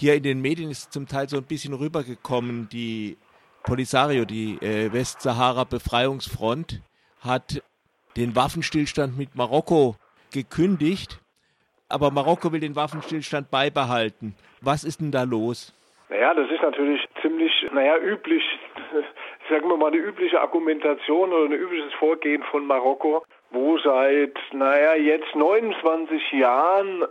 Hier in den Medien ist zum Teil so ein bisschen rübergekommen, die Polisario, die äh, Westsahara-Befreiungsfront, hat den Waffenstillstand mit Marokko gekündigt, aber Marokko will den Waffenstillstand beibehalten. Was ist denn da los? Naja, das ist natürlich ziemlich, naja, üblich, sagen wir mal, eine übliche Argumentation oder ein übliches Vorgehen von Marokko, wo seit, naja, jetzt 29 Jahren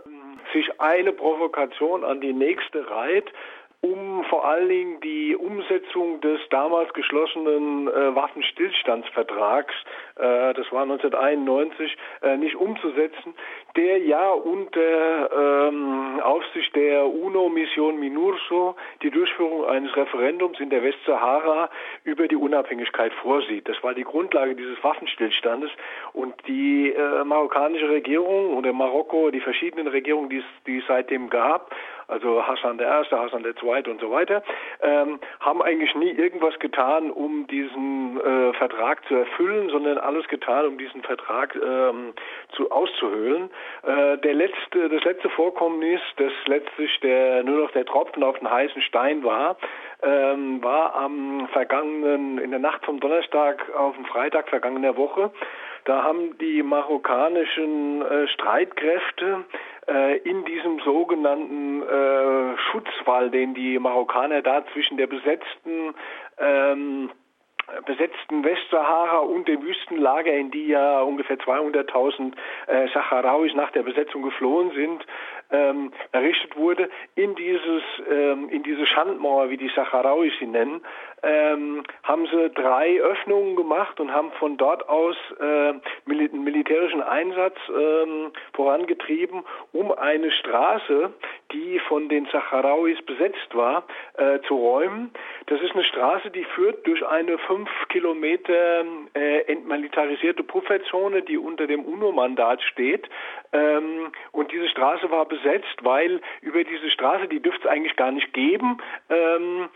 sich eine Provokation an die nächste reiht um vor allen Dingen die Umsetzung des damals geschlossenen äh, Waffenstillstandsvertrags, äh, das war 1991, äh, nicht umzusetzen, der ja unter ähm, Aufsicht der UNO-Mission MINURSO die Durchführung eines Referendums in der Westsahara über die Unabhängigkeit vorsieht. Das war die Grundlage dieses Waffenstillstandes und die äh, marokkanische Regierung oder Marokko, die verschiedenen Regierungen, die es, die es seitdem gab, also Hassan der Erste, Hassan der Zweite und so weiter, ähm, haben eigentlich nie irgendwas getan, um diesen äh, Vertrag zu erfüllen, sondern alles getan, um diesen Vertrag ähm, zu auszuhöhlen. Äh, der letzte, das letzte Vorkommnis, das letztlich der nur noch der Tropfen auf den heißen Stein war, ähm, war am vergangenen in der Nacht vom Donnerstag auf den Freitag vergangener Woche. Da haben die marokkanischen äh, Streitkräfte äh, in diesem sogenannten äh, Schutzwall, den die Marokkaner da zwischen der besetzten ähm, besetzten Westsahara und dem Wüstenlager, in die ja ungefähr 200.000 äh, Saharauis nach der Besetzung geflohen sind, ähm, errichtet wurde, in dieses ähm, in diese Schandmauer, wie die Saharauis sie nennen, ähm, haben sie drei Öffnungen gemacht und haben von dort aus äh, mil militärischen Einsatz ähm, vorangetrieben, um eine Straße, die von den Saharauis besetzt war, äh, zu räumen. Das ist eine Straße, die führt durch eine fünf Kilometer äh, entmilitarisierte Pufferzone, die unter dem UNO-Mandat steht. Ähm, und diese Straße war besetzt, weil über diese Straße, die dürfte es eigentlich gar nicht geben, ähm,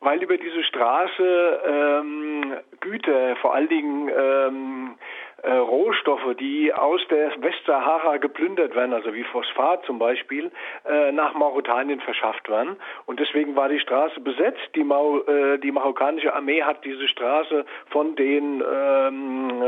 weil über diese Straße ähm, Güter, vor allen Dingen ähm, äh, Rohstoffe, die aus der Westsahara geplündert werden, also wie Phosphat zum Beispiel, äh, nach Mauretanien verschafft werden. Und deswegen war die Straße besetzt. Die, Mau äh, die marokkanische Armee hat diese Straße von den ähm,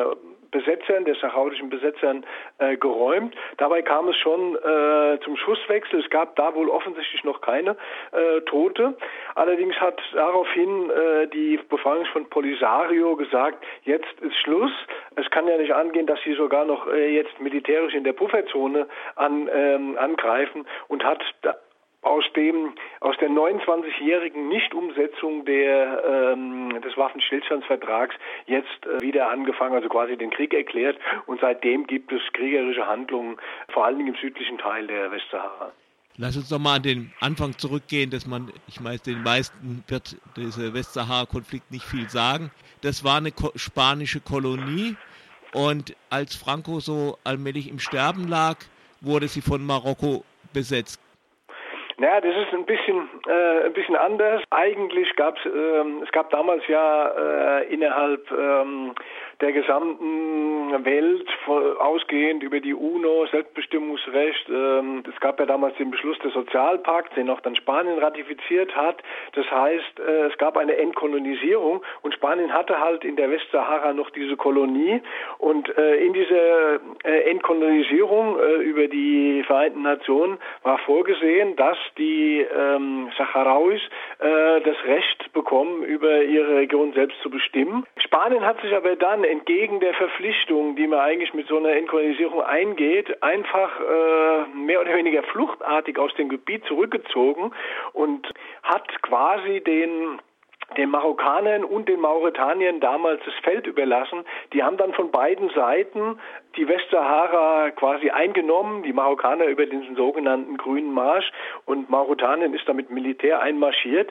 Besetzern, der sachaudischen Besetzern äh, geräumt. Dabei kam es schon äh, zum Schusswechsel. Es gab da wohl offensichtlich noch keine äh, Tote. Allerdings hat daraufhin äh, die Befragung von Polisario gesagt, jetzt ist Schluss. Es kann ja nicht angehen, dass sie sogar noch äh, jetzt militärisch in der Pufferzone an, ähm, angreifen und hat aus dem aus der 29-jährigen Nichtumsetzung der ähm, des Waffenstillstandsvertrags jetzt äh, wieder angefangen, also quasi den Krieg erklärt und seitdem gibt es kriegerische Handlungen, vor allen Dingen im südlichen Teil der Westsahara. Lass uns doch mal an den Anfang zurückgehen, dass man, ich meine, den meisten wird dieser Westsahara-Konflikt nicht viel sagen. Das war eine ko spanische Kolonie und als Franco so allmählich im Sterben lag, wurde sie von Marokko besetzt. Naja, das ist ein bisschen, äh, ein bisschen anders. Eigentlich gab es, ähm, es gab damals ja äh, innerhalb ähm, der gesamten Welt, ausgehend über die UNO, Selbstbestimmungsrecht. Ähm, es gab ja damals den Beschluss des Sozialpakts, den auch dann Spanien ratifiziert hat. Das heißt, äh, es gab eine Entkolonisierung und Spanien hatte halt in der Westsahara noch diese Kolonie und äh, in dieser äh, Entkolonisierung über die Vereinten Nationen war vorgesehen, dass die ähm, Saharauis das Recht bekommen, über ihre Region selbst zu bestimmen. Spanien hat sich aber dann entgegen der Verpflichtung, die man eigentlich mit so einer Inkolonisierung eingeht, einfach äh, mehr oder weniger fluchtartig aus dem Gebiet zurückgezogen und hat quasi den den Marokkanern und den Mauretaniern damals das Feld überlassen. Die haben dann von beiden Seiten die Westsahara quasi eingenommen, die Marokkaner über den sogenannten Grünen Marsch und Mauretanien ist damit Militär einmarschiert.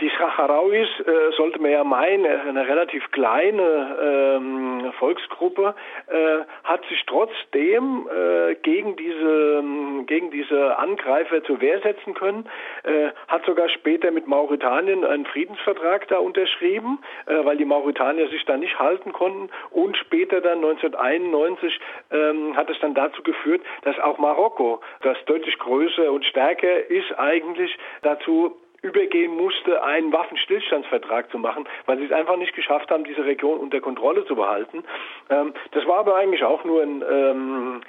Die Sahrawis, äh, sollte man ja meinen, eine relativ kleine ähm, Volksgruppe, äh, hat sich trotzdem äh, gegen diese gegen diese Angreifer zur Wehr setzen können, äh, hat sogar später mit Mauretanien einen Friedensvertrag da unterschrieben, äh, weil die Mauretanier sich da nicht halten konnten. Und später dann 1991 ähm, hat es dann dazu geführt, dass auch Marokko, das deutlich größer und stärker ist, eigentlich dazu übergehen musste, einen Waffenstillstandsvertrag zu machen, weil sie es einfach nicht geschafft haben, diese Region unter Kontrolle zu behalten. Ähm, das war aber eigentlich auch nur ein ähm,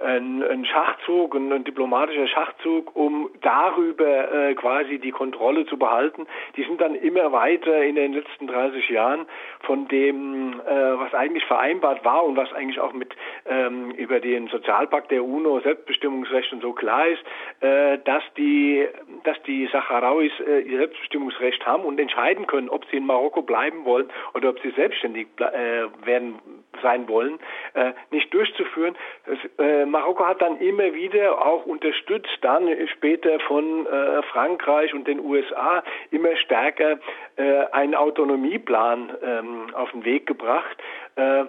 ein, Schachzug, ein, diplomatischer Schachzug, um darüber äh, quasi die Kontrolle zu behalten. Die sind dann immer weiter in den letzten 30 Jahren von dem, äh, was eigentlich vereinbart war und was eigentlich auch mit ähm, über den Sozialpakt der UNO, Selbstbestimmungsrecht und so klar ist, äh, dass die, dass die Saharauis ihr Selbstbestimmungsrecht haben und entscheiden können, ob sie in Marokko bleiben wollen oder ob sie selbstständig werden sein wollen, nicht durchzuführen. Das, Marokko hat dann immer wieder auch unterstützt, dann später von äh, Frankreich und den USA immer stärker äh, einen Autonomieplan ähm, auf den Weg gebracht. Äh,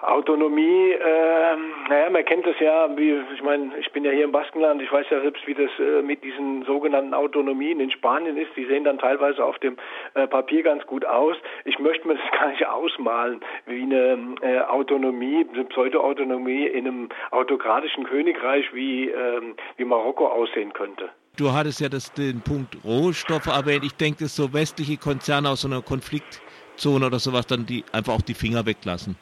Autonomie, äh, naja, man kennt das ja, wie, ich meine, ich bin ja hier im Baskenland, ich weiß ja selbst, wie das äh, mit diesen sogenannten Autonomien in Spanien ist. Die sehen dann teilweise auf dem äh, Papier ganz gut aus. Ich möchte mir das gar nicht ausmalen, wie eine äh, Autonomie, eine Pseudo-Autonomie in einem autokratischen Königreich wie, ähm, wie Marokko aussehen könnte. Du hattest ja das, den Punkt Rohstoffe erwähnt. Ich denke, dass so westliche Konzerne aus so einer Konfliktzone oder sowas dann die einfach auch die Finger weglassen.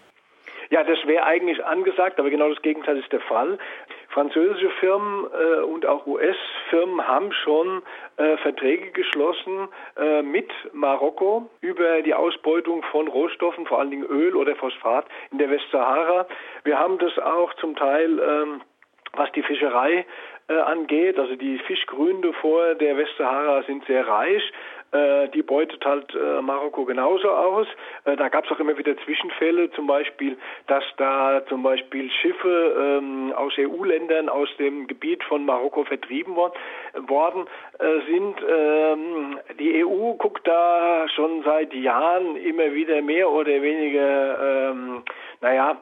Ja, das wäre eigentlich angesagt, aber genau das Gegenteil ist der Fall. Französische Firmen äh, und auch US-Firmen haben schon äh, Verträge geschlossen äh, mit Marokko über die Ausbeutung von Rohstoffen, vor allen Dingen Öl oder Phosphat in der Westsahara. Wir haben das auch zum Teil, ähm, was die Fischerei äh, angeht. Also die Fischgründe vor der Westsahara sind sehr reich. Äh, die beutet halt äh, Marokko genauso aus. Äh, da gab es auch immer wieder Zwischenfälle, zum Beispiel, dass da zum Beispiel Schiffe ähm, aus EU-Ländern aus dem Gebiet von Marokko vertrieben worden, sind. Ähm, die EU guckt da schon seit Jahren immer wieder mehr oder weniger, ähm, naja,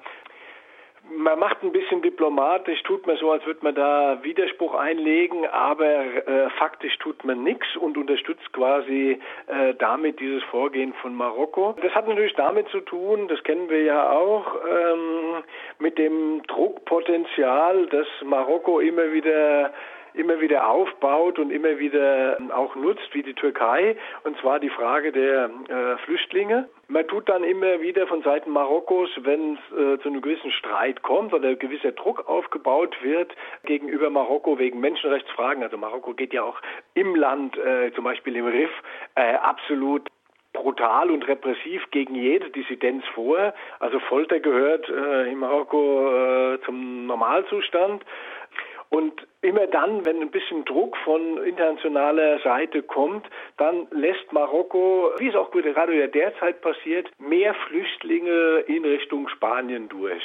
man macht ein bisschen diplomatisch, tut man so, als würde man da Widerspruch einlegen, aber äh, faktisch tut man nichts und unterstützt quasi äh, damit dieses Vorgehen von Marokko. Das hat natürlich damit zu tun, das kennen wir ja auch, ähm, mit dem Druckpotenzial, das Marokko immer wieder immer wieder aufbaut und immer wieder auch nutzt, wie die Türkei, und zwar die Frage der äh, Flüchtlinge. Man tut dann immer wieder von Seiten Marokkos, wenn es äh, zu einem gewissen Streit kommt oder gewisser Druck aufgebaut wird gegenüber Marokko wegen Menschenrechtsfragen, also Marokko geht ja auch im Land, äh, zum Beispiel im Riff, äh, absolut brutal und repressiv gegen jede Dissidenz vor. Also Folter gehört äh, in Marokko äh, zum Normalzustand. Und immer dann, wenn ein bisschen Druck von internationaler Seite kommt, dann lässt Marokko, wie es auch gerade derzeit passiert, mehr Flüchtlinge in Richtung Spanien durch.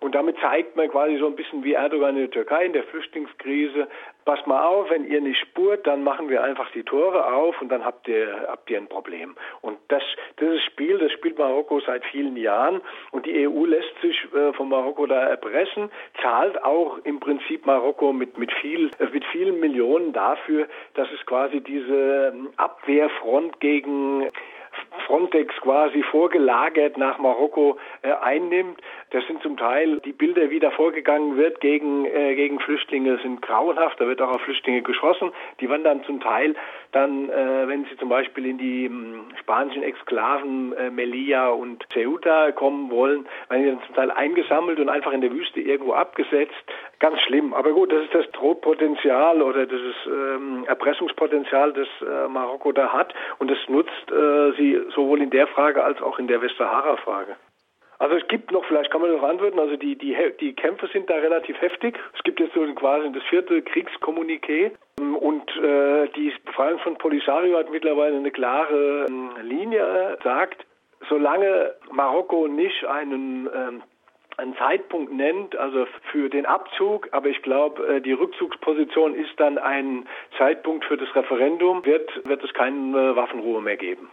Und damit zeigt man quasi so ein bisschen wie Erdogan in der Türkei in der Flüchtlingskrise, pass mal auf, wenn ihr nicht spurt, dann machen wir einfach die Tore auf und dann habt ihr, habt ihr ein Problem. Und das, dieses Spiel, das spielt Marokko seit vielen Jahren und die EU lässt sich äh, von Marokko da erpressen, zahlt auch im Prinzip Marokko mit, mit, viel, äh, mit vielen Millionen dafür, dass es quasi diese ähm, Abwehrfront gegen Frontex quasi vorgelagert nach Marokko äh, einnimmt. Das sind zum Teil die Bilder, wie da vorgegangen wird gegen, äh, gegen Flüchtlinge, sind grauenhaft. Da wird auch auf Flüchtlinge geschossen. Die wandern zum Teil dann, äh, wenn sie zum Beispiel in die ähm, spanischen Exklaven äh, Melilla und Ceuta kommen wollen, werden sie dann zum Teil eingesammelt und einfach in der Wüste irgendwo abgesetzt. Ganz schlimm. Aber gut, das ist das Drohpotenzial oder das ähm, Erpressungspotenzial, das äh, Marokko da hat. Und das nutzt äh, sie sowohl in der Frage als auch in der Westsahara-Frage. Also es gibt noch, vielleicht kann man das antworten, also die, die, die Kämpfe sind da relativ heftig. Es gibt jetzt so quasi das vierte Kriegskommuniqué und äh, die Befreiung von Polisario hat mittlerweile eine klare ähm, Linie, sagt, solange Marokko nicht einen ähm, einen Zeitpunkt nennt, also für den Abzug, aber ich glaube, äh, die Rückzugsposition ist dann ein Zeitpunkt für das Referendum, wird, wird es keine Waffenruhe mehr geben.